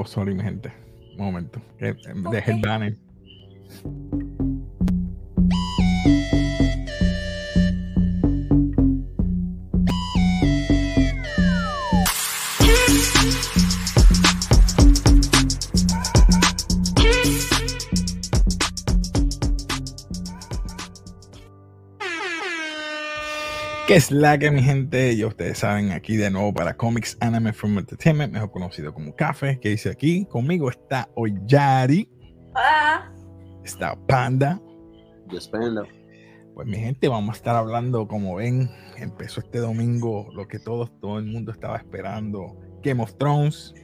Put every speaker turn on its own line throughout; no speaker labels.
de nuevo, sorry, mi gente. Un momento. Que deje el banner. ¿Qué es la que mi gente? Ya ustedes saben, aquí de nuevo para Comics Anime from Entertainment, mejor conocido como Café, que dice aquí. Conmigo está Oyari.
Hola.
Está Panda.
Yo Panda.
Pues mi gente, vamos a estar hablando, como ven, empezó este domingo lo que todos, todo el mundo estaba esperando, Game of Thrones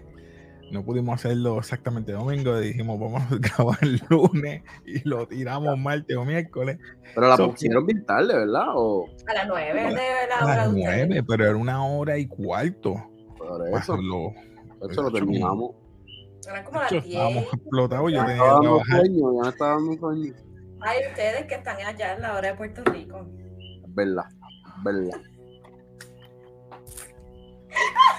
no pudimos hacerlo exactamente domingo, dijimos vamos a grabar el lunes y lo tiramos martes o miércoles.
Pero la pusieron bien tarde, ¿verdad?
O... A las nueve de la
hora. A las nueve, pero era una hora y cuarto.
Por eso. Lo, eso lo terminamos.
Era como las diez.
Estábamos explotados, yo tenía
que trabajar. Sueño, ya estaba dando sueño.
Ay, ustedes que están allá en la hora de Puerto Rico.
Verdad, verdad.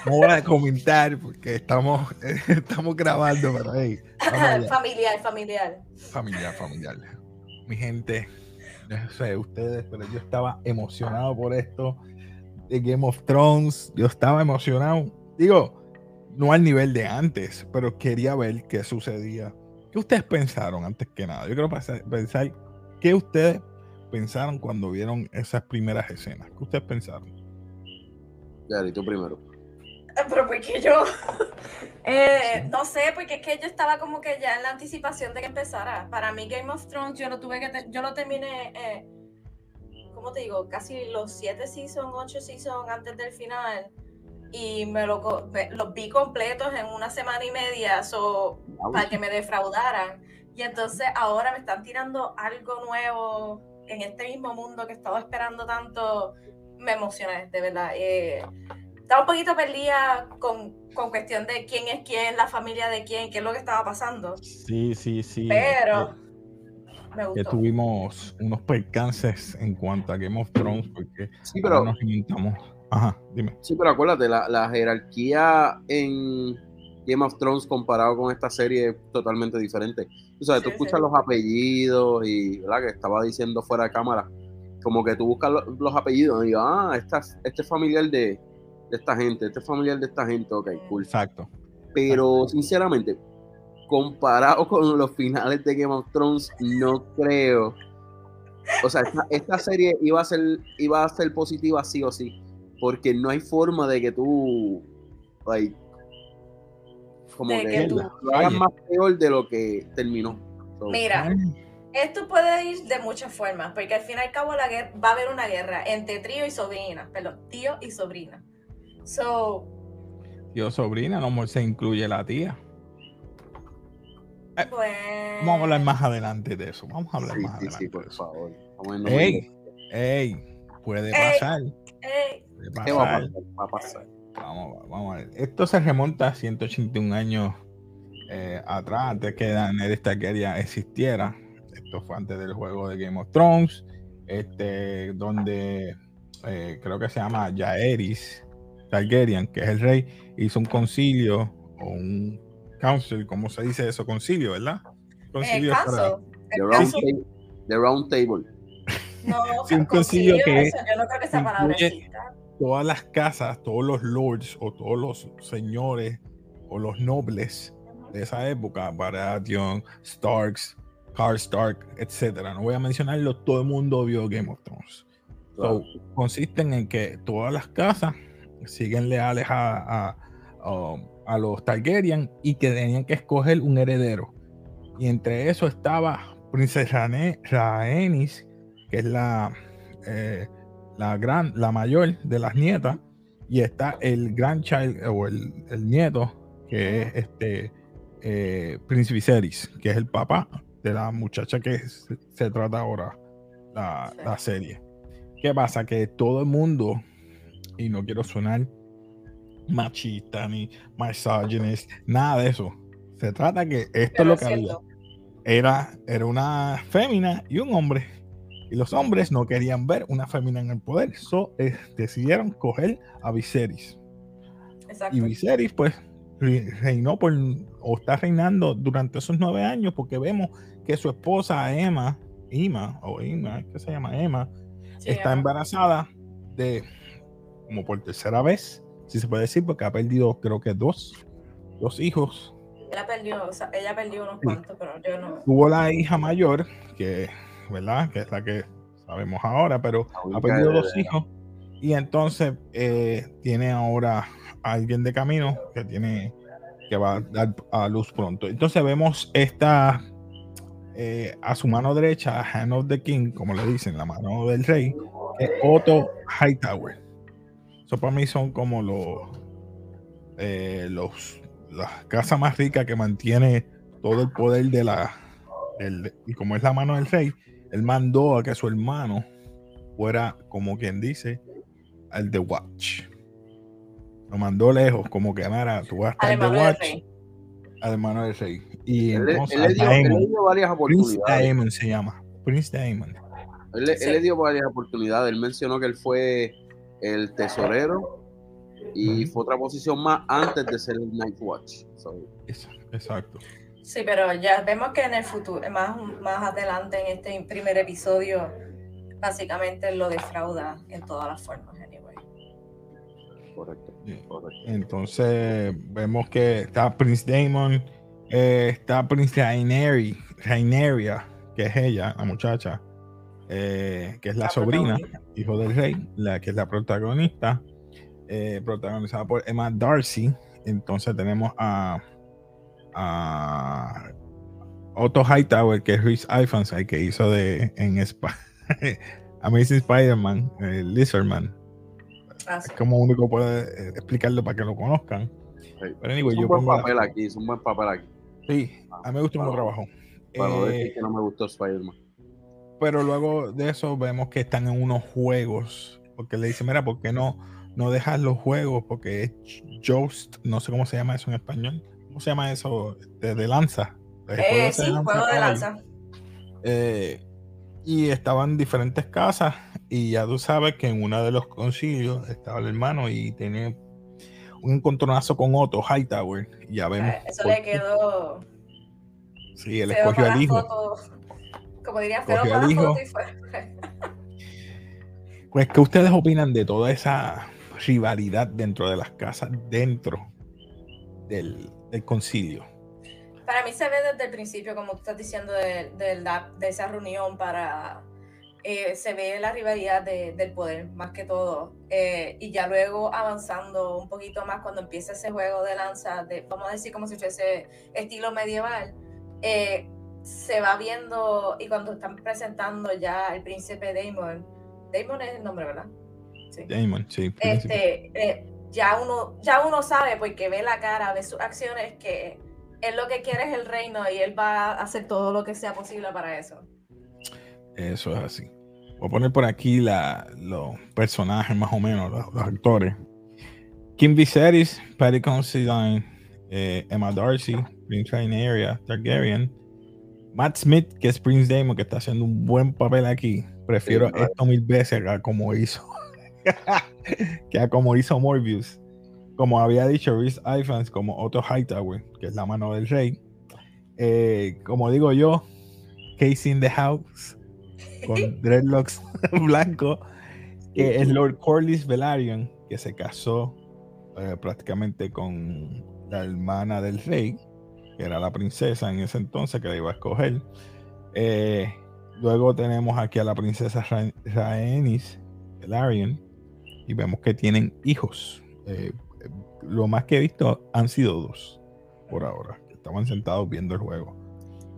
No voy a comentar porque estamos, estamos grabando, pero hey,
familiar, familiar.
Familiar, familiar. Mi gente, no sé ustedes, pero yo estaba emocionado por esto de Game of Thrones. Yo estaba emocionado. Digo, no al nivel de antes, pero quería ver qué sucedía. ¿Qué ustedes pensaron antes que nada? Yo quiero pensar qué ustedes pensaron cuando vieron esas primeras escenas. ¿Qué ustedes pensaron?
Ya, y tú primero.
Pero porque yo, eh, no sé, porque es que yo estaba como que ya en la anticipación de que empezara. Para mí Game of Thrones yo lo tuve que, yo lo terminé, eh, ¿cómo te digo? Casi los siete seasons, ocho seasons antes del final. Y me lo, los vi completos en una semana y media so, para que me defraudaran. Y entonces ahora me están tirando algo nuevo en este mismo mundo que estaba esperando tanto. Me emocioné, de verdad. Eh, estaba un poquito perdida con, con, cuestión de quién es quién, la familia de quién, qué es lo que estaba pasando.
Sí, sí, sí.
Pero
eh, me gustó. Que tuvimos unos percances en cuanto a Game of Thrones, porque
sí, pero,
nos inventamos. Ajá, dime.
Sí, pero acuérdate, la, la jerarquía en Game of Thrones comparado con esta serie es totalmente diferente. O sea, tú escuchas los apellidos y, ¿verdad? Que estaba diciendo fuera de cámara, como que tú buscas los, apellidos y digo, ah, esta, este es familiar de, de esta gente, este familiar de esta gente, ok, cool.
Exacto.
Pero sinceramente, comparado con los finales de Game of Thrones, no creo. O sea, esta, serie iba a ser, iba a ser positiva sí o sí. Porque no hay forma de que tú like, como que, lo hagas más peor de lo que terminó.
Mira, esto puede ir de muchas formas, porque al fin y al cabo la va a haber una guerra entre tío y sobrina, perdón, tío y sobrina. So.
Tío, sobrina, no se incluye la tía.
Eh,
vamos a hablar más adelante de eso. Vamos a hablar más adelante. Sí,
por favor.
Ey, ey, puede pasar.
¿Qué va a pasar?
Vamos, vamos a ver. Esto se remonta a 181 años eh, atrás, antes que Daenerys Targaryen existiera. Esto fue antes del juego de Game of Thrones, este, donde eh, creo que se llama Jaeris Targaryen, que es el rey, hizo un concilio o un council, ¿cómo se dice eso? Concilio, ¿verdad?
Concilio para...
The round, table, the round table.
No, un concilio, que, yo no creo que esa palabra
Todas las casas, todos los lords o todos los señores o los nobles de esa época, Baratheon, Starks, Stark, etcétera. No voy a mencionarlo, todo el mundo vio Game of Thrones. consisten en que todas las casas siguen leales a, a, los Targaryen y que tenían que escoger un heredero. Y entre eso estaba Princesa Rhaenys, que es la, eh, la, gran, la mayor de las nietas, y está el grandchild o el, el nieto, que es este eh, Prince Viserys, que es el papá de la muchacha que se, trata ahora la, la serie. ¿Qué pasa? Que todo el mundo y no quiero sonar machista ni misogynist, nada de eso. Se trata que esto es lo que había. Era, era una fémina y un hombre. Y los hombres no querían ver una fémina en el poder. So, eh, decidieron coger a Viserys. Y Viserys, pues, reinó por, o está reinando durante esos nueve años, porque vemos que su esposa Emma, Emma, o Emma, ¿qué se llama? Emma, está embarazada de, como por tercera vez, si se puede decir, porque ha perdido creo que dos, dos hijos.
Ella perdió, ella perdió unos cuantos, pero yo no.
Tuvo la hija mayor, que, ¿verdad? Que es la que sabemos ahora, pero ha perdido dos hijos. Y entonces eh, tiene ahora alguien de camino que tiene que va a dar a luz pronto. Entonces vemos esta eh, a su mano derecha, Hand of the King, como le dicen, la mano del rey, es Otto Hightower. Eso para mí son como los, eh, los las casas más ricas que mantiene todo el poder de la y como es la mano del rey, él mandó a que su hermano fuera, como quien dice, al The Watch. Lo mandó lejos, como que, Mara, tú vas a estar The Watch. Al hermano del rey. Y él, entonces,
él, le dio, varias oportunidades.
Prince Damon se llama. Prince Damon.
Él, le dio varias oportunidades. Él mencionó que él fue el tesorero y fue otra posición más antes de ser el Night Watch.
Exacto.
Sí, pero ya vemos que en el futuro, más, más adelante en este primer episodio, básicamente lo defrauda en todas las formas, anyway.
Correcto,
Entonces, vemos que está Prince Damon, eh, está Prince Raineria, que es ella, la muchacha, eh, que es la, sobrina, hijo del rey, la que es la protagonista, eh, protagonizada por Emma Darcy. Entonces tenemos a a Otto Hightower, que es Rhys Ifans, que hizo de en Amazing Spider-Man, el Lizardman. Ah, es como único puede eh, explicarlo para que lo conozcan.
Pero anyway, es un buen papel aquí, es un buen papel aquí.
Sí, a mí me gustó un trabajo.
Para eh, decir que no me gustó Spider-Man.
Pero luego de eso vemos que están en unos juegos. Porque le dice, mira, ¿por qué no, no dejas los juegos? Porque es Joust, no sé cómo se llama eso en español. ¿cómo se llama eso? De, lanza.
Eh, sí, juego de lanza.
Eh, y estaban diferentes casas y ya tú sabes que en uno de los concilios estaba el hermano y tenía un encontronazo con Otto Hightower. Y ya vemos.
Eh, eso le quedó.
Sí, él escogió al hijo.
Como diría, feo para la foto y fue.
Pues, ¿qué ustedes opinan de toda esa rivalidad dentro de las casas, dentro del, del concilio?
Para mí se ve desde el principio, como tú estás diciendo, de, de, esa reunión para... Eh, se ve la rivalidad del poder, más que todo. Eh, y ya luego avanzando un poquito más, cuando empieza ese juego de lanza, de, vamos a decir como si fuese estilo medieval, eh, se va viendo, y cuando están presentando ya el príncipe Damon, Damon es el nombre, ¿verdad?
Sí. Damon, sí.
Este, ya uno, ya uno sabe porque ve la cara, ve sus acciones que él lo que quiere es el reino y él va a hacer todo lo que sea posible para eso.
Eso es así. Voy a poner por aquí la, los personajes más o menos, los, actores. Kim Viserys, Patty Considine, eh, Emma Darcy, Prince Area, Targaryen, Matt Smith, que es Prince Damon, que está haciendo un buen papel aquí. Prefiero esto mil veces acá como hizo que como hizo Morbius. Como había dicho Rhys Ifans, como Otto Hightower, que es la mano del rey. Eh, como digo yo, Casey in the House, con dreadlocks blanco, que es Lord Corlys Velaryon, que se casó eh, prácticamente con la hermana del rey, que era la princesa en ese entonces que la iba a escoger. Eh, luego tenemos aquí a la princesa Rhaenys Velaryon, y vemos que tienen hijos. Eh, lo más que he visto han sido dos por ahora. Estaban sentados viendo el juego.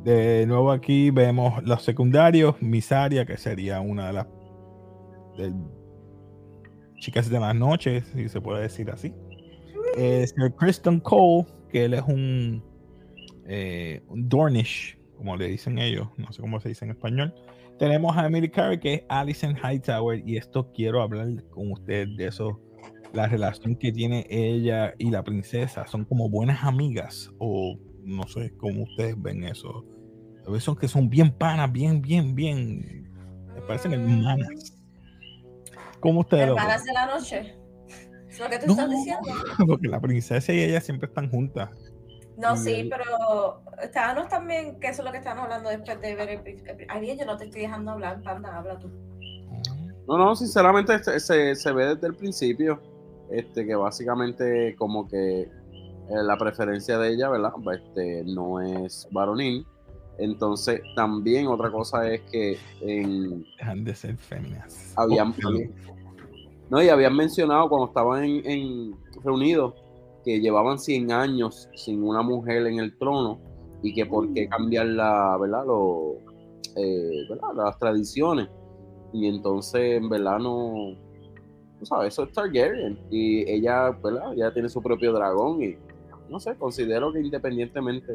De nuevo aquí vemos los secundarios, Misaria, que sería una de las chicas de las noches, si se puede decir así. Eh, Sir Kristen Cole, que él es un, eh, un Dornish, como le dicen ellos, no sé cómo se dice en español. Tenemos a Emily Carey, que es Alison Hightower, y esto quiero hablar con ustedes de eso. La relación que tiene ella y la princesa son como buenas amigas, o no sé cómo ustedes ven eso. A veces son que son bien panas, bien, bien, bien. Me parecen hermanas. ¿Cómo ustedes
lo ven? de la noche. ¿Es lo que tú
No,
estás diciendo?
porque la princesa y ella siempre están juntas.
No, sí,
el-
pero estábamos también, que eso es lo que estábamos hablando después de ver el... el- Ariel, yo no te estoy dejando hablar, panda, habla tú.
No, no, sinceramente se, se, se ve desde el principio este, que básicamente como que eh, la preferencia de ella, ¿verdad? Este, no es varonil. Entonces, también otra cosa es que en,
Dejan de ser féminas.
habían,
Oh,
no, y habían mencionado cuando estaban en, en reunidos que llevaban 100 años sin una mujer en el trono y que por qué cambiar la, ¿verdad? Lo, eh, ¿verdad? las tradiciones. Y entonces, en verdad, no, sabes, eso es Targaryen. Y ella, ¿verdad? Ella tiene su propio dragón y, no sé, considero que independientemente...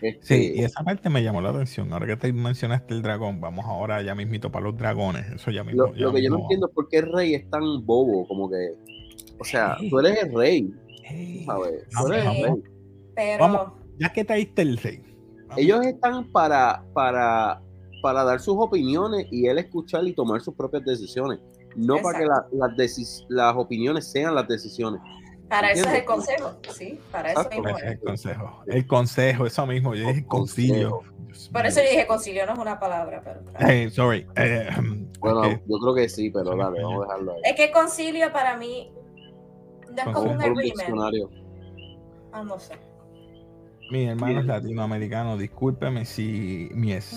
este,
Sí, y esa parte me llamó la atención. Ahora que te mencionaste el dragón, vamos ahora ya mismito para los dragones. Eso ya mismo.
Lo,
ya
lo que yo no entiendo es por qué el rey es tan bobo, como que, o sea, tú eres el rey,
Hey,
eres el
Sí.
rey.
Pero...
Vamos. ya que traíste el rey.
Ellos están para, para, para dar sus opiniones y él escuchar y tomar sus propias decisiones. No para que la- las, decis- las opiniones sean las decisiones.
Para eso es el
¿Entiendes?
consejo, sí, para eso
Exacto.
mismo
es el consejo. El consejo, eso mismo. Yo dije
El
concilio.
Por eso yo dije concilio no es una palabra, pero.
Eh, sorry. eh,
Bueno,
que-
yo creo que sí, pero dale, vamos a dejarlo ahí.
Es que concilio para mí no es como
Consejo.
un agreement. Ah, no sé.
mis hermanos latinoamericanos, discúlpeme si mi, es-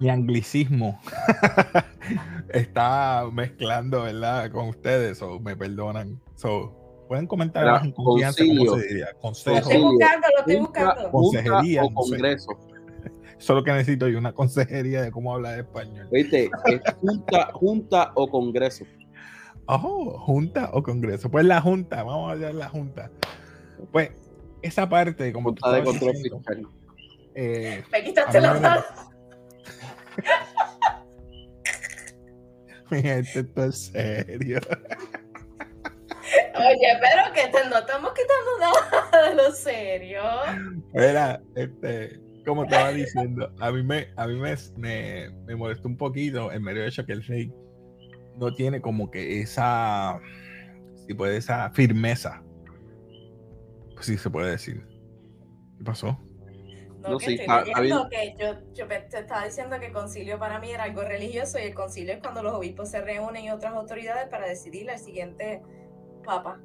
mi anglicismo está mezclando, ¿verdad? Con ustedes, o me perdonan. So, pueden comentar más en confianza cómo
concilio.
se diría.
Lo
Consejo.
estoy buscando, lo estoy buscando.
Consejería,
junta o congreso.
Solo que necesito yo una consejería de cómo hablar español.
¿Viste? Es junta, junta o congreso.
Oh, junta o congreso. Pues la junta, vamos a hablar de la junta. Pues esa parte, como tú
Junta de
estabas
control
diciendo,
fiscal.
eh,
Me quitaste la mano.
mi gente, esto es serio.
Oye, pero que te, no estamos quitando nada de lo serio.
Era, este, como estaba diciendo, a mí me, a mí me, me, me molestó un poquito el mero hecho que el rey no tiene como que esa, si puede, esa firmeza. Pues sí se puede decir. ¿Qué pasó?
No,
No,
que
sí,
estoy leyendo que yo, te estaba diciendo que el concilio para mí era algo religioso y el concilio es cuando los obispos se reúnen y otras autoridades para decidir el siguiente papa.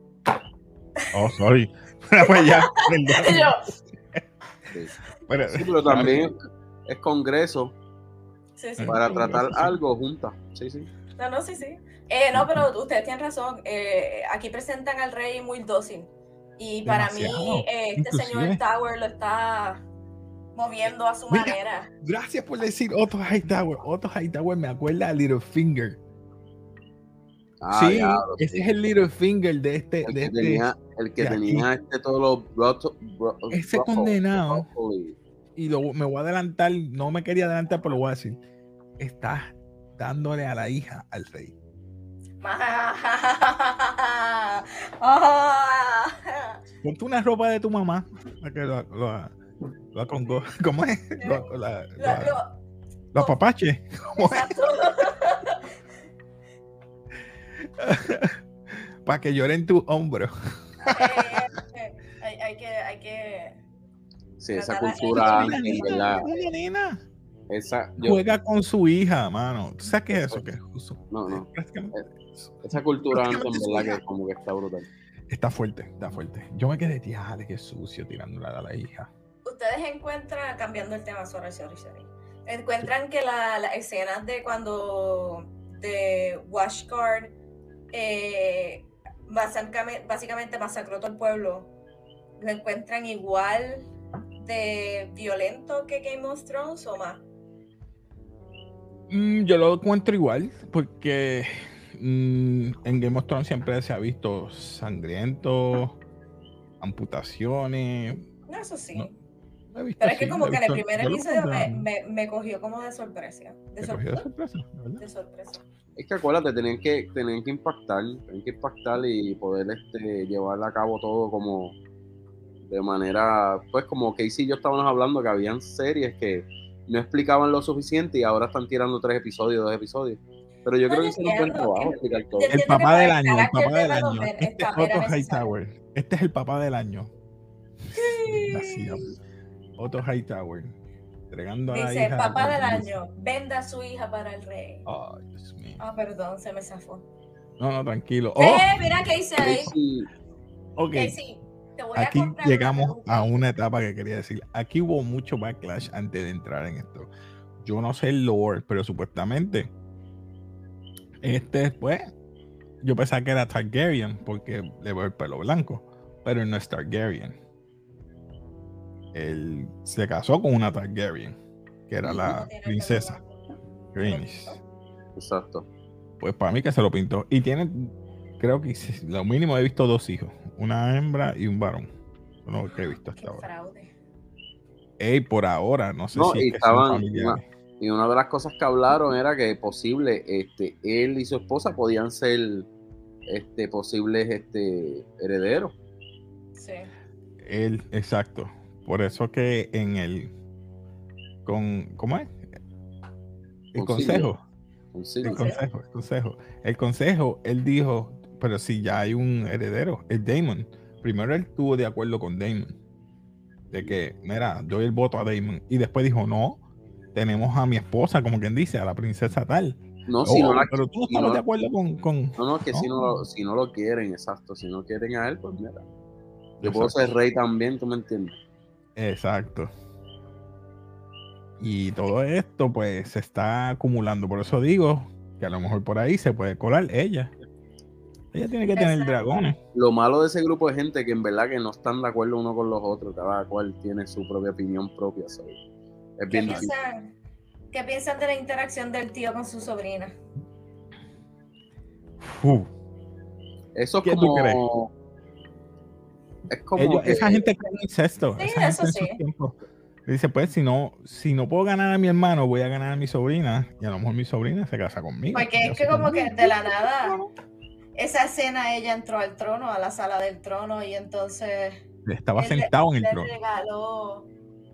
Oh, sorry. pues ya,
Sí.
Pero-
Sí, pero también es congreso
sí, sí.
para tratar algo junta. Sí, sí.
No, no, sí, sí. Eh, no, pero ustedes tienen razón. eh, aquí presentan al rey muy dócil. Y para
Demasiado.
mí, eh, este señor Tower lo está moviendo a su
Mira.
manera.
Gracias por decir Otto Hightower. Otto Hightower me acuerda a Littlefinger.
Ah,
sí, ese
sí.
es el Littlefinger de este.
el
de
que
este
tenía, el que
de
tenía este todos los brotos. bro-
Ese condenado.
y-
y lo, me voy a adelantar, no me quería adelantar, pero lo voy a decir. Está dándole a la hija al rey. Ponte una ropa de tu mamá. para que lo, lo, lo acongo- ¿Cómo es? Lo, la-
Lo-
la-
lo-
lo apapache. ¿Cómo es?
exacto.
Para que llore en tu hombro.
Eh, hay, hay que, hay que.
Sí, esa cultura
nena, nena.
Esa, yo-
Juega con su hija, mano. ¿Tú sabes qué es eso? ¿Qué es eso?
No, no.
Prácticamente-
esa cultura antes, en verdad,
hija.
que como que está brutal.
Está fuerte, está fuerte. Yo me quedé, diale, qué sucio tirándole a la hija.
Ustedes encuentran, cambiando el tema, sorry, sorry, sorry. Encuentran que la- las escenas de cuando de Washguard eh, básicamente, básicamente masacró todo el pueblo, lo encuentran igual de violento que Game of Thrones o más.
Mm, yo lo encuentro igual, porque mm, en Game of Thrones siempre se ha visto sangriento, amputaciones.
No, eso sí.
No, visto
Pero es que como que en el
visto-
primer episodio me, me- me cogió como de sorpresa. De,
me
sor-
cogió de sorpresa, verdad.
de sorpresa.
Es que acuérdate, tenían que, tenían que impactar, tenían que impactar y poder este, llevar a cabo todo como de manera, pues como Casey y yo estábamos hablando que habían series que no explicaban lo suficiente y ahora están tirando tres episodios, dos episodios. Pero yo
No,
creo
yo
que hicieron un buen trabajo explicar todo.
El papá del
el
año, el papá del año. Este es Otto. Hightower. Este es el papá del año. Así, Otto Hightower. Entregando a la
Dice,
hija
papá del año, venda a su hija para el rey.
Ay, Dios mío.
Ah, perdón, se me zafó.
No, no, tranquilo. Oh,
Eh, mira qué hice ahí.
Ok.
Casey, te voy a
Aquí llegamos
una
a una etapa que quería decir. Aquí hubo mucho backlash antes de entrar en esto. Yo no sé el lore, pero supuestamente este después yo pensaba que era Targaryen porque le veo el pelo blanco, pero no es Targaryen. Él se casó con una Targaryen, que era la princesa. Rhaenys.
Exacto.
Pues para mí que se lo pintó. Y tiene, creo que lo mínimo he visto dos hijos, una hembra y un varón. No lo que he visto
Qué
hasta ahora.
fraude.
Ey, por ahora, no sé
No,
si
y
es que son
estaban-. Y una de las cosas que hablaron era que posible, este, él y su esposa podían ser este, posibles este, herederos.
Sí.
Él, exacto. Por eso que en el con ¿cómo es? El
Concilio.
consejo, el
consejo,
el consejo. El consejo, él dijo, pero si ya hay un heredero, el Damon. Primero él estuvo de acuerdo con Damon. De que, mira, doy el voto a Damon. Y después dijo, no, tenemos a mi esposa, como quien dice, a la princesa tal.
No, si
Oh,
no la-
pero tú
si
estabas
no-
de acuerdo con, con...
no, no, que si, no, lo- si no lo quieren, exacto. Si no quieren a él, pues mira. Yo puedo ser rey también, tú me entiendes.
Exacto. Y todo esto pues se está acumulando. Por eso digo que a lo mejor por ahí se puede colar ella. Ella tiene que tener dragones.
Lo malo de ese grupo de gente que en verdad que no están de acuerdo uno con los otros, cada cual tiene su propia opinión propia. Es
¿Qué
bien
piensan, ¿Qué piensan de la interacción del tío con su sobrina?
Uh,
Eso es
¿Qué tú
como. Es como.
ellos-
que-
esa gente cree en incesto.
Sí,
esa
eso sí.
Dice, pues si no, si no puedo ganar a mi hermano, voy a ganar a mi sobrina. Y a lo mejor mi sobrina se casa conmigo.
Porque es que como que de la nada, esa escena ella entró al trono, a la sala del trono, y entonces
Estaba
él le-
sentado en el
le
trono.
regaló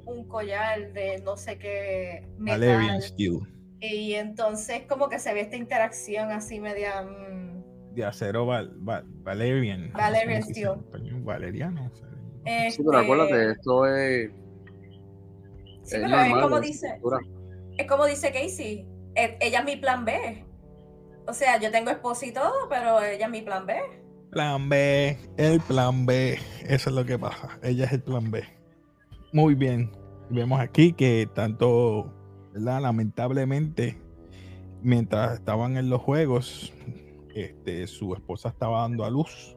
un collar de no sé qué
Valerian
metal.
Steel.
Y entonces como que se ve esta interacción así media... mm,
De acero Val- Val- Valerian.
Valerian
¿Cómo se dice
Steel.
español? Valeriano. o sea,
Sí, pero acuérdate,
este,
esto es.
Sí,
es
pero es
normal,
como
es
dice,
cultura.
es como dice Casey, e- ella es mi plan B. O sea, yo tengo esposo y todo, pero ella es mi plan B.
Plan B, el plan B. Eso es lo que pasa. Ella es el plan B. Muy bien. Vemos aquí que tanto, ¿verdad? Lamentablemente, mientras estaban en los juegos, este, su esposa estaba dando a luz.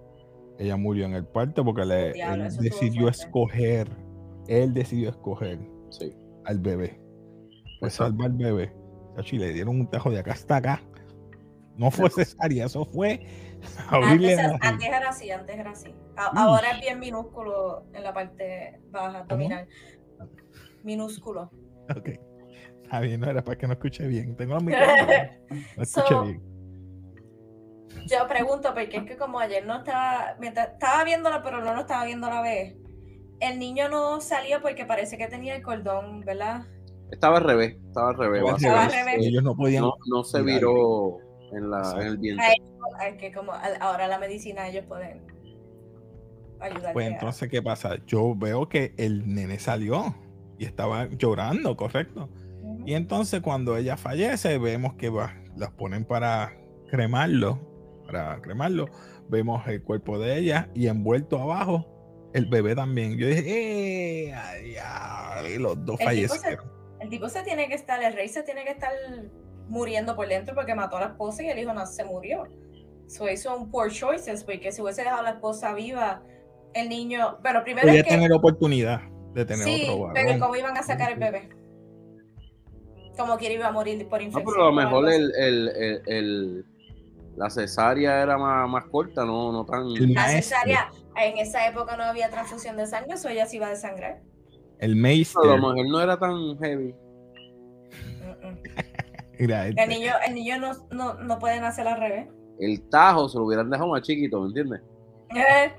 Ella murió en el parto porque le,
Diablo,
él decidió escoger. Él decidió escoger
Sí.
al bebé. Pues salva al bebé. Chachi, le dieron un tajo de acá hasta acá. No fue cesárea, eso fue abrirle
Antes,
la-
antes era así, antes era así. A-
Mm.
ahora es bien minúsculo en la parte baja abdominal. Minúsculo.
Ok. Está bien, no era para que no escuche bien. Tengo micrófonos. No escuche
So-
bien.
Yo pregunto, porque es que como ayer no estaba, mientras estaba viéndolo, pero no lo estaba viendo a la vez. El niño no salió porque parece que tenía el cordón, ¿verdad?
Estaba al revés, estaba al revés.
Estaba al revés.
Ellos no podían.
No, no se viró en, la, en el vientre.
Que como ahora la medicina ellos pueden ayudar.
Pues entonces, ¿qué pasa? Yo veo que el nene salió y estaba llorando, correcto. Y entonces, cuando ella fallece, vemos que va, las ponen para cremarlo. Para cremarlo, vemos el cuerpo de ella y envuelto abajo el bebé también. Yo dije, ¡eh! ay, ay", los dos
El tipo se-
fallecieron.
El tipo se tiene que estar, el rey se tiene que estar muriendo por dentro porque mató a la esposa y el hijo no se murió. So hizo un poor choices porque si hubiese dejado a la esposa viva, el niño, bueno, primero
Podía
es que
tener oportunidad de tener
sí,
otro
pero
varón.
¿cómo iban a sacar el bebé? Como que iba a morir por
No,
infección.
pero a lo mejor el, el, el, el- la cesárea era más, más corta, no, no tan.
El
La
maestro.
cesárea, en esa época no había transfusión de sangre, eso ella se iba a desangrar.
El
A lo mejor no era tan heavy.
El
este,
niño, el niño no, no, no puede nacer al revés.
El tajo se lo hubieran dejado más chiquito, ¿me entiendes?
Eh,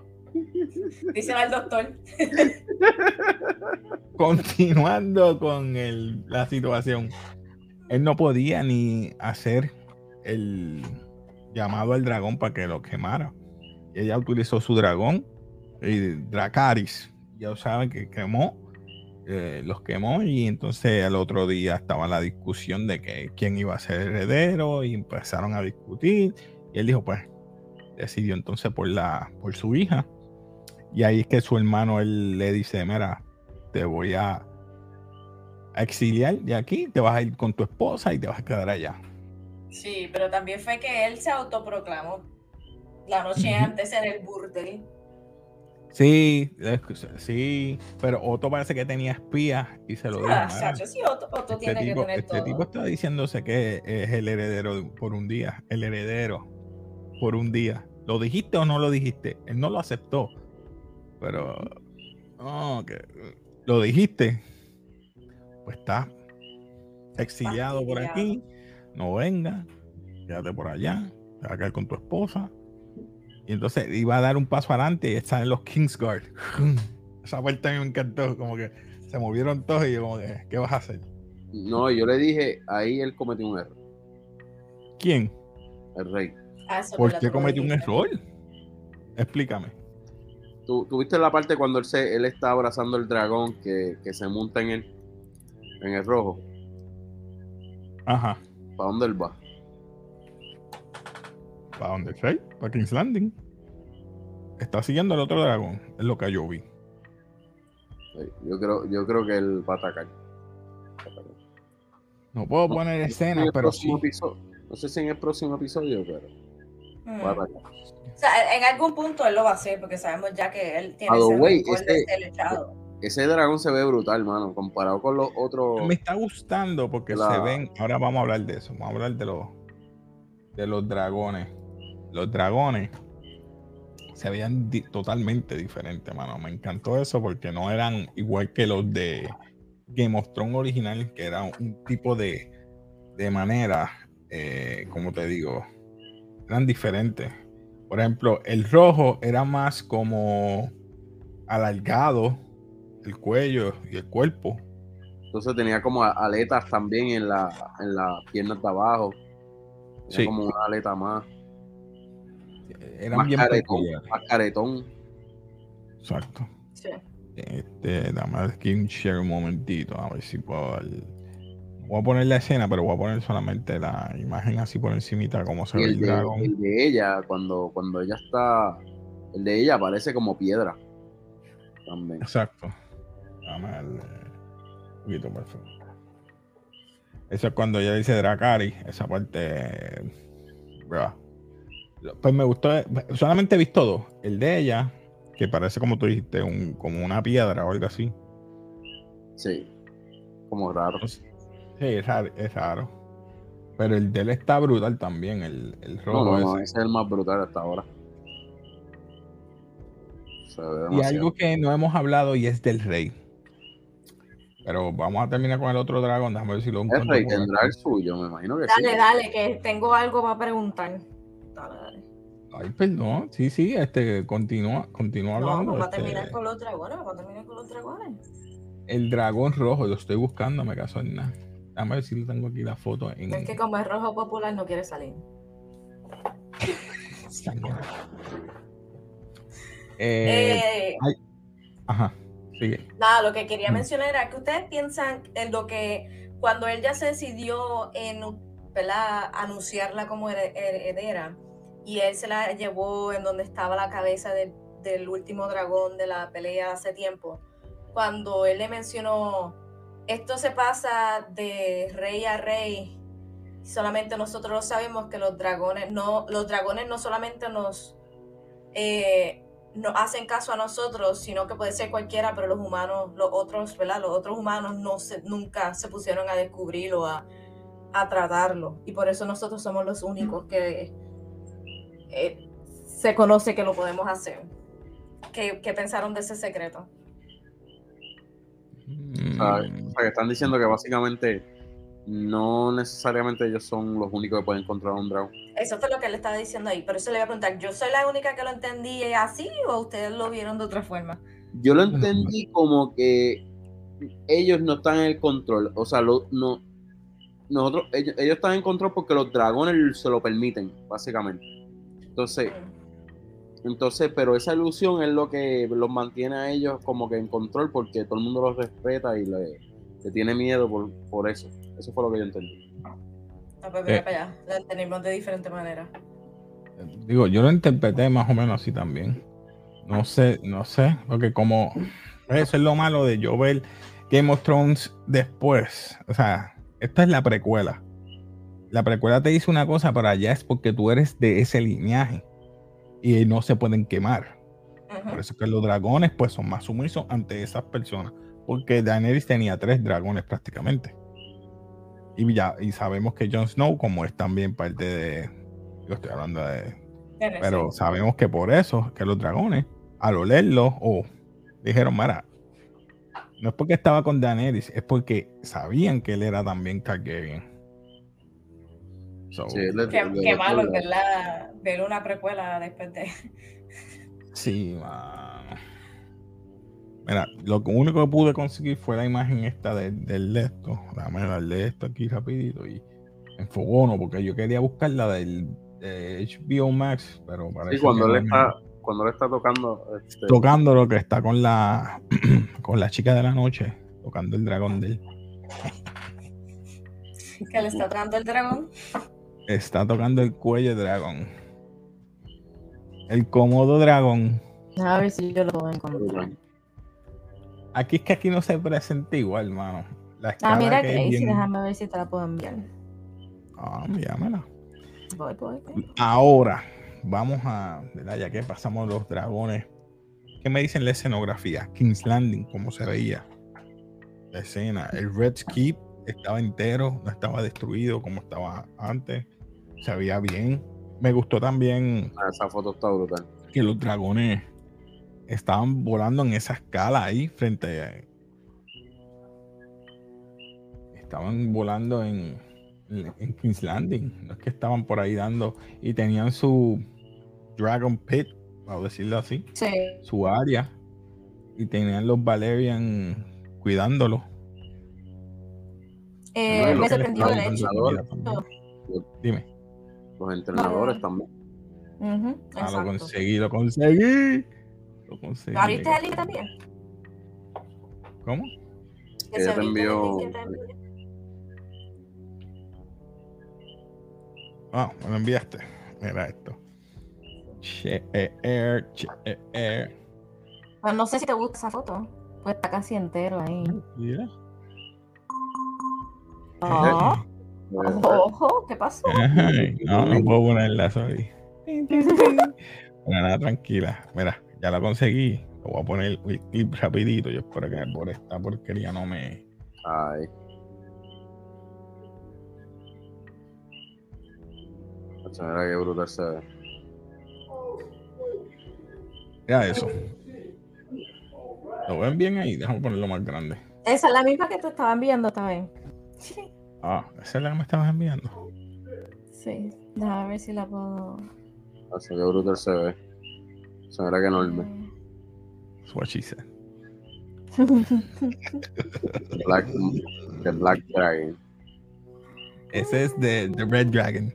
Dice al doctor.
Continuando con el- la situación, él no podía ni hacer el llamado al dragón para que lo quemara. Ella utilizó su dragón, y Dracaris. Ya saben que quemó, eh, los quemó y entonces al otro día estaba la discusión de que quién iba a ser heredero y empezaron a discutir. Y él dijo pues decidió entonces por la por su hija. Y ahí es que su hermano él le dice mira te voy a, a exiliar de aquí te vas a ir con tu esposa y te vas a quedar allá
Sí, pero también fue que él se autoproclamó. La noche antes en el burdel.
Sí sí pero Otto parece que tenía espías y se lo dijo
Ah,
"Mira,
chacho, sí, Otto, Otto
Este
tiene
tipo,
que tener
este
todo.
tipo está diciéndose que es el heredero de- por un día. El heredero por un día. ¿Lo dijiste o no lo dijiste? Él no lo aceptó. Pero. No, que. Lo dijiste. Pues está exiliado por aquí. No venga. Quédate por allá. Te vas a quedar con tu esposa. Y entonces iba a dar un paso adelante y están en los Kingsguard. Esa parte a mí me encantó. Como que se movieron todos y yo, como que, ¿qué vas a hacer?
No, yo le dije, ahí él cometió un error,
¿Quién?
el rey.
Ah,
¿Por qué cometió un error? Explícame.
¿Tú, tú viste la parte cuando él, se, él está abrazando el dragón que, que se monta en el, en el rojo?
Ajá.
¿Para dónde él va?
¿Para dónde rey? Para King's Landing. Está siguiendo al otro dragón. Es lo que yo vi.
Sí, Yo creo, yo creo que él va a atacar.
No puedo poner
En
escenas, pero sí.
episodio- no sé si en el próximo episodio, pero
Mm.
va a atacar.
O sea, en algún punto él lo va a hacer porque sabemos ya que él tiene ese
way, ese- dragón se ve brutal, mano, comparado con los otros.
Me está gustando porque
La-
se ven. Ahora vamos a hablar de eso. Vamos a hablar de los de los dragones. Los dragones se veían di- totalmente diferentes, mano. Me encantó eso porque no eran igual que los de Game of Thrones original, que era un tipo de, de manera, eh, como te digo, eran diferentes. Por ejemplo, el rojo era más como alargado el cuello y el cuerpo.
Entonces tenía como aletas también en la, en las piernas de abajo. Tenía
Sí.
como una aleta más.
Eran
más
bien
caretón,
peculiares.
más caretón.
Exacto.
Sí.
Este, dame aquí un share un momentito, a ver si puedo. Voy a poner la escena, pero voy a poner solamente la imagen así por encimita, como se
Y
ve el
el de,
dragón.
el de ella, cuando, cuando ella está. El de ella parece como piedra. También.
Exacto. Dame el, eh, un poquito por favor. Eso es cuando ella dice Dracari, esa parte. eh. Pues me gustó. Solamente he visto dos. El de ella, que parece como tú dijiste, un, como una piedra o algo así.
Sí. Como raro.
Sí, es raro, es raro. Pero el de él está brutal también, el, el
No,
rojo
no, no,
ese.
ese es el más brutal hasta ahora. Se ve
Y algo que no hemos hablado y es del rey. Pero vamos a terminar con el otro dragón. Déjame ver si lo
El
encuentro.
rey
por
tendrá el suyo, me imagino que
Dale,
sí.
dale, que tengo algo para preguntar. Dale, dale.
Ay, perdón. Sí, sí, este, continúa, continúa
No,
hablando.
vamos a
este,
terminar con los dragones, vamos a terminar con los dragones.
El dragón rojo, lo estoy buscando, me caso en nada. Déjame ver si tengo aquí la foto en.
Es que como es rojo popular no quiere salir.
Eh,
Eh,
Ajá, sigue.
Nada, lo que quería mencionar era que ustedes piensan en lo que cuando él ya se decidió en ¿verdad? anunciarla como here- heredera y él se la llevó en donde estaba la cabeza del- del último dragón de la pelea hace tiempo, cuando él le mencionó, esto se pasa de rey a rey, solamente nosotros lo sabemos que los dragones no, los dragones no solamente nos... eh, no hacen caso a nosotros, sino que puede ser cualquiera, pero los humanos, los otros, ¿verdad? Los otros humanos no se, nunca se pusieron a descubrirlo, a, a tratarlo. Y por eso nosotros somos los únicos que eh, se conoce que lo podemos hacer. ¿Qué, qué pensaron de ese secreto?
O sea,
Mm,
o sea, que están diciendo que básicamente no necesariamente ellos son los únicos que pueden controlar un dragón.
Eso fue lo que él estaba diciendo ahí. Pero eso le voy a preguntar, ¿yo soy la única que lo entendí así o ustedes lo vieron de otra forma?
Yo lo entendí como que ellos no están en el control. O sea, lo, no, nosotros, ellos, ellos están en control porque los dragones se lo permiten, básicamente. Entonces, entonces, pero esa ilusión es lo que los mantiene a ellos como que en control porque todo el mundo los respeta y le, le tiene miedo por, por eso. Eso fue lo que yo entendí.
No, pues mira para allá, lo entendimos de diferente manera.
Digo, yo lo interpreté más o menos así también. No sé, no sé, porque como eso es lo malo de yo ver Game of Thrones después. O sea, esta es la precuela. La precuela te dice una cosa, pero allá es porque tú eres de ese linaje y no se pueden quemar. Por eso es que los dragones pues son más sumisos ante esas personas. Porque Daenerys tenía tres dragones prácticamente. Y ya, y sabemos que Jon Snow, como es también parte de. Yo estoy hablando de. Pero
sí.
sabemos que por eso, que los dragones, al olerlo, o dijeron, Mara, no es porque estaba con Daenerys, es porque sabían que él era también Targaryen. So,
Sí,
Qué, malo,
lado.
¿verdad? Ver una precuela después de.
Sí, mano. Mira, lo único que pude conseguir fue la imagen esta del, del de esto. Déjame darle esto aquí rapidito y en fogono, porque yo quería buscar la del de HBO Max, pero parece
Sí, cuando
que
él
no me-
está, cuando él está tocando, este,
tocando lo que está con la con la chica de la noche, tocando el dragón de él.
que le está tocando el dragón.
Está tocando el cuello dragón. El cómodo dragón.
A ver si yo lo puedo encontrar.
Aquí es que aquí no se presenta igual, hermano.
Ah, mira
que bien-
déjame ver si te la puedo enviar.
Ah, envíamela.
Voy, voy, voy.
Ahora, vamos a, ¿verdad? ya que pasamos los dragones, ¿qué me dicen la escenografía? King's Landing, cómo se veía la escena. El Red Keep estaba entero, no estaba destruido como estaba antes, se veía bien. Me gustó también
ah, esa foto está brutal.
que los dragones estaban volando en esa escala ahí frente a... Estaban volando en, en, en King's Landing. No es que estaban por ahí dando... Y tenían su Dragon Pit, vamos a decirlo así,
Sí.
su área. Y tenían los Valerian cuidándolo.
Eh, me sorprendió
estaban
hecho.
Dime.
Los entrenadores también.
Ah, lo conseguí, lo conseguí. Lo conseguí.
¿Abriste el link también?
¿Cómo?
Que
Ella te envió-.
Ah, me lo enviaste. Mira esto. Che, eh, air, che, eh, air.
Pues no sé si te gusta esa foto. Pues está casi entero ahí.
Mira.
Ah,
Eh,
ojo, ¿qué pasó?
Ay, no, no puedo ponerla, sorry. Bueno, nada, tranquila. Mira, ya la conseguí. Lo voy a poner el clip rapidito. Yo espero que por esta porquería no me.
Ay. Mira qué brutal se ve.
Mira eso. Lo ven bien ahí. Déjame ponerlo más grande.
Esa es la misma que te estaba enviando también. Sí.
Ah, esa es la que me estabas enviando.
Sí. Déjame ver si la puedo.
Macho, qué brutal se ve. Se mira que enorme.
That's what she said.
Black, the Black Dragon.
Ese es de, de Red Dragon.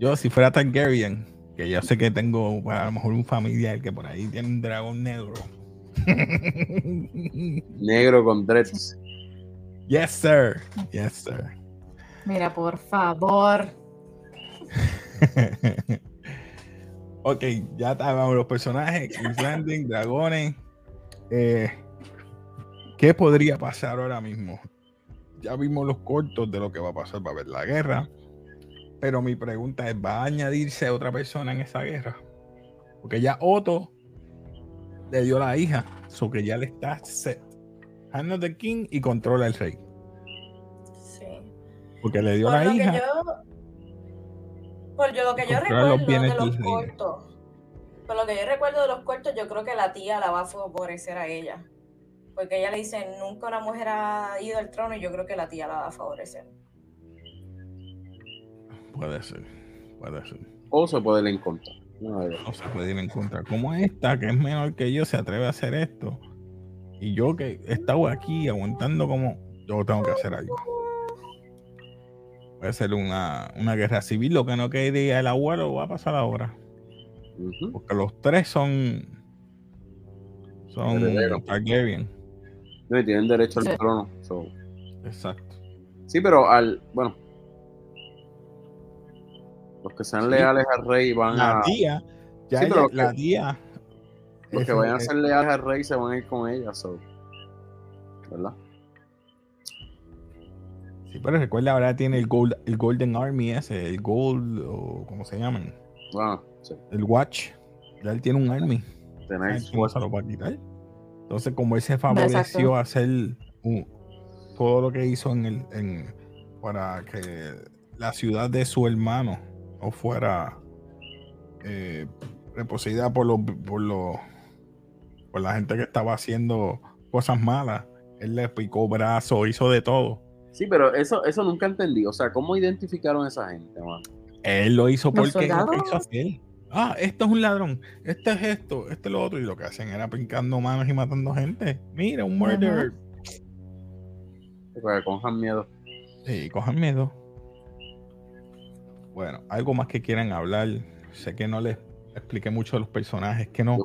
Yo, si fuera Targaryen, que yo sé que tengo bueno, a lo mejor un familiar que por ahí tiene un dragón negro.
Negro con dreads.
Yes, sir. Yes, sir.
Mira, por favor.
ok, ya estábamos los personajes, King's Landing, dragones. Eh, ¿Qué podría pasar ahora mismo? Ya vimos los cortos de lo que va a pasar, va a haber la guerra. Pero mi pregunta es, ¿va a añadirse otra persona en esa guerra? Porque ya Otto le dio la hija, so que ya le está set. Hand of the King y controla el rey.
Sí.
Porque le dio
Por
la
lo que
hija.
yo, por yo- lo que yo
los
recuerdo de los cortos, por lo que yo recuerdo de los cortos, yo creo que la tía la va a favorecer a ella. Porque ella le dice, nunca una mujer ha ido al trono y yo creo que la tía la va a favorecer.
Puede ser. Puede ser.
O se puede ir en contra. Dos.
No se puede ir en contra. Como esta, que es menor que yo, se atreve a hacer esto. Y yo que he estado aquí aguantando como yo tengo que hacer algo. Puede ser una, una guerra civil. Lo que no quería el abuelo va a pasar ahora. Porque los tres son. Son. Targaryen.
No, y tienen derecho al
Sí.
trono. so.
Exacto.
Sí, pero al. Bueno. Los que sean
Sí.
leales al rey van
La
a.
tía. Ya
Sí,
ella-
pero
la
que-
tía.
Los que
eso
vayan a ser leales al rey se van a ir con ella. So. ¿Verdad?
Sí, pero recuerda, ahora tiene el, gold, el Golden Army ese, el Gold, o como se llaman,
sí.
el Watch. Ya él tiene un Army.
Tenéis.
¿Quién se lo va a quitar? Entonces, como él se favoreció a hacer un- todo lo que hizo en el, en, para que la ciudad de su hermano no fuera eh, reposeída por los por los por la gente que estaba haciendo cosas malas. Él le picó brazo, hizo de todo.
Sí, pero eso, eso nunca entendí. O sea, ¿cómo identificaron a esa gente, man?
Él lo hizo porque lo quiso hacer. Ah, esto es un ladrón, este es esto, este es lo otro. Y lo que hacen era brincando manos y matando gente. Mira, un murder.
Porque cojan miedo.
Sí, cojan miedo. Bueno, algo más que quieran hablar. Sé que no les expliqué mucho de los personajes, que no,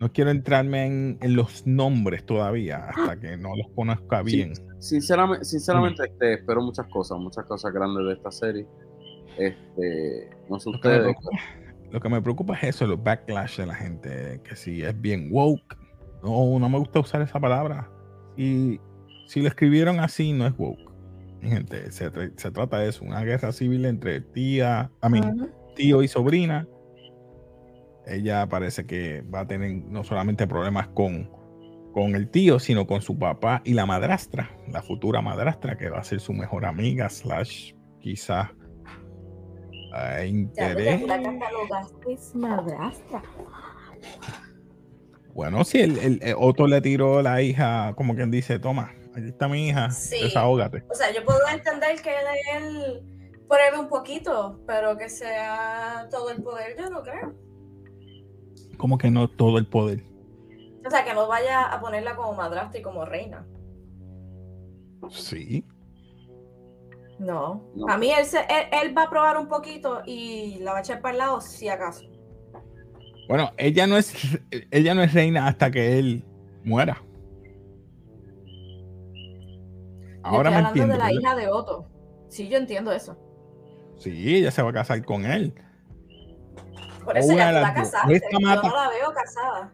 no quiero entrarme en, en los nombres todavía hasta que no los conozca
Sí.
bien.
Sinceramente, sinceramente este, espero muchas cosas, muchas cosas grandes de esta serie. Este, no sé
Lo que, me
ustedes.
preocupa, lo que me preocupa es eso, los backlash de la gente, que si es bien woke. No, no me gusta usar esa palabra. Y si lo escribieron así, no es woke. Mi Gente, se, se trata de eso, una guerra civil entre tía, a mí, tío y sobrina. Ella parece que va a tener no solamente problemas con, con el tío, sino con su papá y la madrastra, la futura madrastra, que va a ser su mejor amiga, slash, quizás eh,
Ya,
interés.
ya.
Es madrastra.
Bueno, si el, el- el otro le tiró la hija, como quien dice, toma, aquí está mi hija,
Sí.
desahógate.
O sea, yo puedo entender que él, él pruebe un poquito, pero que sea todo el poder, yo no creo.
Como que no todo el poder.
O sea, que no vaya a ponerla como madrastra y como reina.
Sí.
No.
No.
A mí él, se- él, él va a probar un poquito y la va a echar para el lado si acaso.
Bueno, ella no es, ella no es reina hasta que él muera. Ahora
estoy
me
hablando
entiendo.
de la
¿verdad?
hija de Otto. Sí, yo entiendo eso.
Sí, ella se va a casar con él.
Por eso
una
ya
de
tú la
las dos.
casaste.
Esta
Yo
mata-
no la veo casada.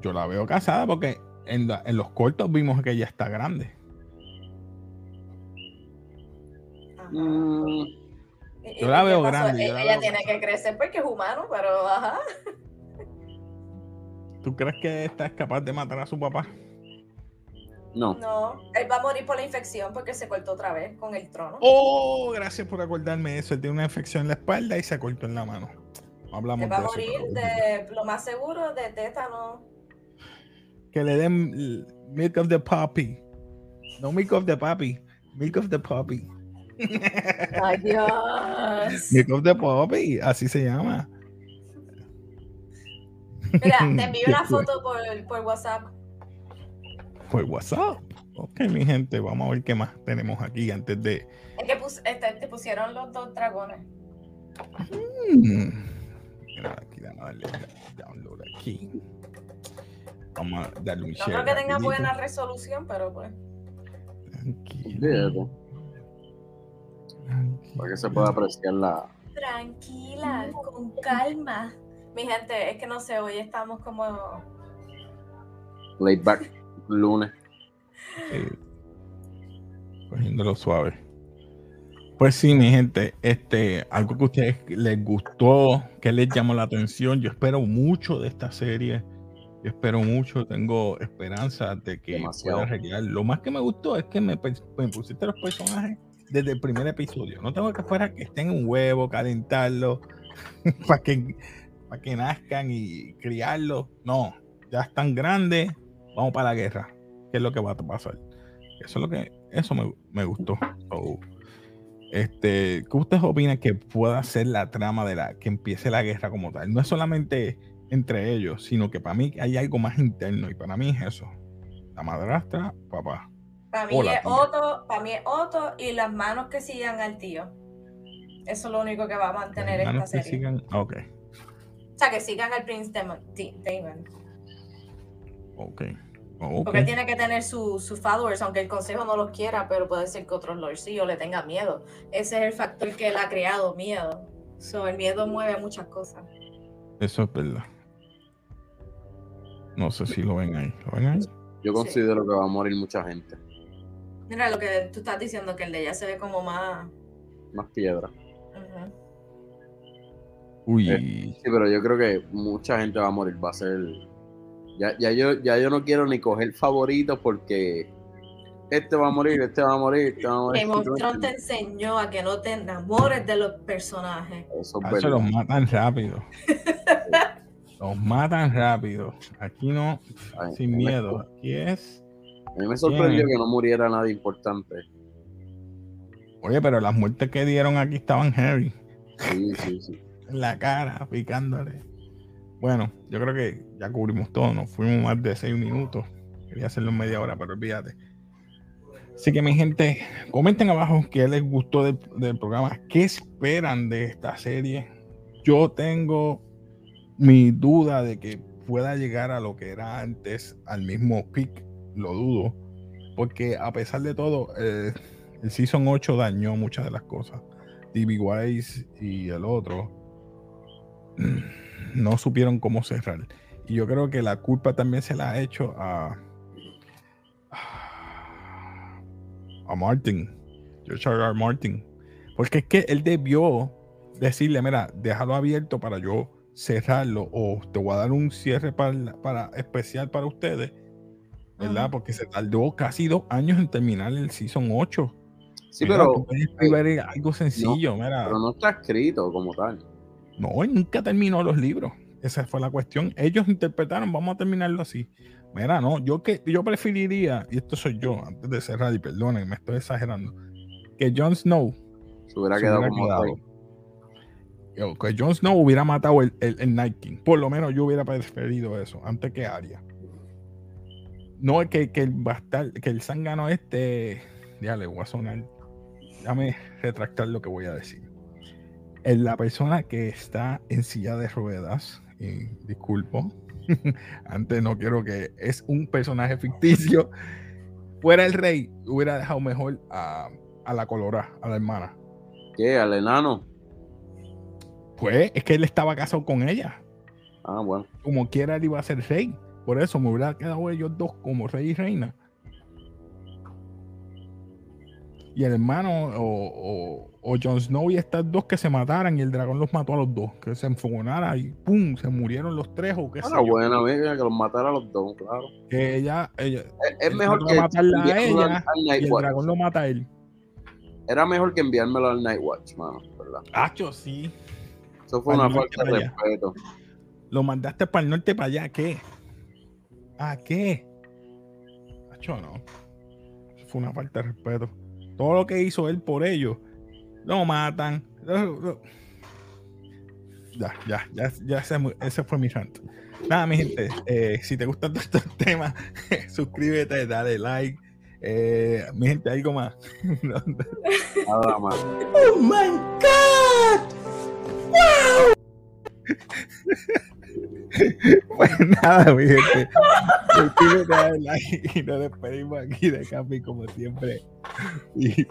Yo la veo casada porque en, la- en los cortos vimos que ella está grande.
Mm,
¿Y- y
Yo la veo grande, yo
Ella,
la
ella
veo
tiene que crecer porque es humano, pero ajá.
¿Tú crees que esta es capaz de matar a su papá?
No.
No, él va a morir por la infección porque se cortó otra vez con el trono.
Oh, gracias por acordarme eso. Él tiene una infección en la espalda y se cortó en la mano. No Hablamos
Él va a
de eso,
morir
pero-
de lo más seguro de tétano.
Que le den milk of the puppy. No milk of the puppy. Milk of the puppy.
Ay, Dios.
Milk of the puppy. Así se llama.
Mira, te envío una foto por, por WhatsApp.
Por WhatsApp. Ok, mi gente, vamos a ver qué más tenemos aquí antes de.
Es que pus- este, te pusieron los dos dragones.
Mm. Mira, aquí, vamos a darle da- download aquí. Vamos a darle un
No
share.
creo que tenga
rapidito.
buena resolución, pero pues.
Tranquilo.
Para que se pueda apreciar la.
Tranquila, con calma. Mi gente, es que no sé, hoy estamos como.
Laid back lunes.
Sí. Cogiéndolo suave. Pues sí, mi gente, este, algo que a ustedes les gustó, que les llamó la atención. Yo espero mucho de esta serie. Yo espero mucho, tengo esperanza de que
Demasiado.
pueda arreglar. Lo más que me gustó es que me, pusiste los personajes desde el primer episodio. No tengo que esperar que estén en un huevo, calentarlo, para que, para que nazcan y criarlos. No, ya están grandes, vamos para la guerra. ¿Qué es lo que va a pasar? Eso es lo que, eso me, me gustó. So, Este, ¿qué ustedes opinan que pueda ser la trama de la que empiece la guerra como tal? No es solamente entre ellos, sino que para mí hay algo más interno y para mí es eso. La madrastra, papá.
Para mí,
Hola,
es. Otto, para mí es Otto y las manos que sigan al tío. Eso es lo único que va a mantener esta
Hermanos que
serie.
sigan- Ok,
O sea, que sigan al Prince Damon. Di- Porque él tiene que tener sus followers, aunque el consejo no los quiera, pero puede ser que otros lordcillos le tengan miedo. Ese es el factor que él ha creado, miedo. So, el miedo mueve muchas cosas.
Eso es verdad. No sé si lo ven ahí. ¿Lo ven ahí?
Yo considero que va a morir mucha gente.
Mira lo que tú estás diciendo, que el de ella se ve como más.
Más piedra.
Uy,
Sí, pero yo creo que mucha gente va a morir. Va a ser. Ya, ya, yo, ya yo no quiero ni coger favoritos porque este va a morir, este va a morir, este va a morir.
Game of Thrones te enseñó a que no te enamores de los personajes.
Eso es
Ah, los matan rápido. los matan rápido. Aquí no,
Ay,
sin
me-
miedo. Aquí es.
A mí me sorprendió que no muriera nadie importante.
Oye, pero las muertes que dieron aquí estaban heavy.
Sí, sí, sí.
En la cara, picándole. Bueno, yo creo que ya cubrimos todo. Nos fuimos más de seis minutos. Quería hacerlo en media hora, pero olvídate. Así que, mi gente, comenten abajo qué les gustó del, programa. ¿Qué esperan de esta serie? Yo tengo mi duda de que pueda llegar a lo que era antes, al mismo pick. Lo dudo. Porque a pesar de todo, eh, el Season 8 dañó muchas de las cosas. D.B. Wise y el otro no supieron cómo cerrar. Y yo creo que la culpa también se la ha hecho a, a Martin, George R. R. Martin. Porque es que él debió decirle, mira, déjalo abierto para yo cerrarlo o te voy a dar un cierre para, para especial para ustedes, ¿verdad? Porque se tardó casi dos años en terminar el Season 8.
Sí,
Mira,
pero,
tú puedes escribir algo sencillo, mira.
pero no está escrito como tal.
No, él nunca terminó los libros. Esa fue la cuestión. Ellos interpretaron, vamos a terminarlo así. Mira, no, yo que yo preferiría, y esto soy yo, antes de cerrar, y perdonen, me estoy exagerando, que Jon Snow
Se hubiera
se
quedado
hubiera
como
quedado.
tal.
Yo, Que Jon Snow hubiera matado el, el, el Night King. Por lo menos yo hubiera preferido eso, antes que Arya. No es que, que el bastar, que el zángano este. Ya le voy a sonar. Déjame retractar lo que voy a decir. Es la persona que está en silla de ruedas, y disculpo, antes no quiero que es un personaje ficticio, fuera el rey, hubiera dejado mejor a, a la colorada, a la hermana.
¿Qué? ¿Al enano?
Pues es que él estaba casado con ella.
Ah, bueno.
Como quiera, él iba a ser rey. Por eso me hubiera quedado ellos dos como rey y reina. Y el hermano o, o, o Jon Snow y estas dos que se mataran y el dragón los mató a los dos. Que se enfogonara y ¡pum! Se murieron los tres o qué sé
Ah, buena, mira, que los matara a los dos, claro.
Que ella, ella
Es, mejor que
matarla a ella y el
Watch.
dragón lo mata a él.
Era mejor que enviármelo al Night Watch, mano, ¿verdad?
Hacho, sí.
Eso fue una falta de respeto.
Lo mandaste para el norte, para allá. ¿Qué? ¿A qué? Hacho, no. Eso fue una falta de respeto. Todo lo que hizo él por ellos, lo matan. Lo- lo- Ya, ya, ya, ya ese, fue mi rant. Nada, mi gente, eh, si te gustan todos estos temas, suscríbete, dale like. Eh, mi gente, algo más.
Nada más.
Pues nada, mi gente. Dale like y nos despedimos aquí de Capi como siempre. Y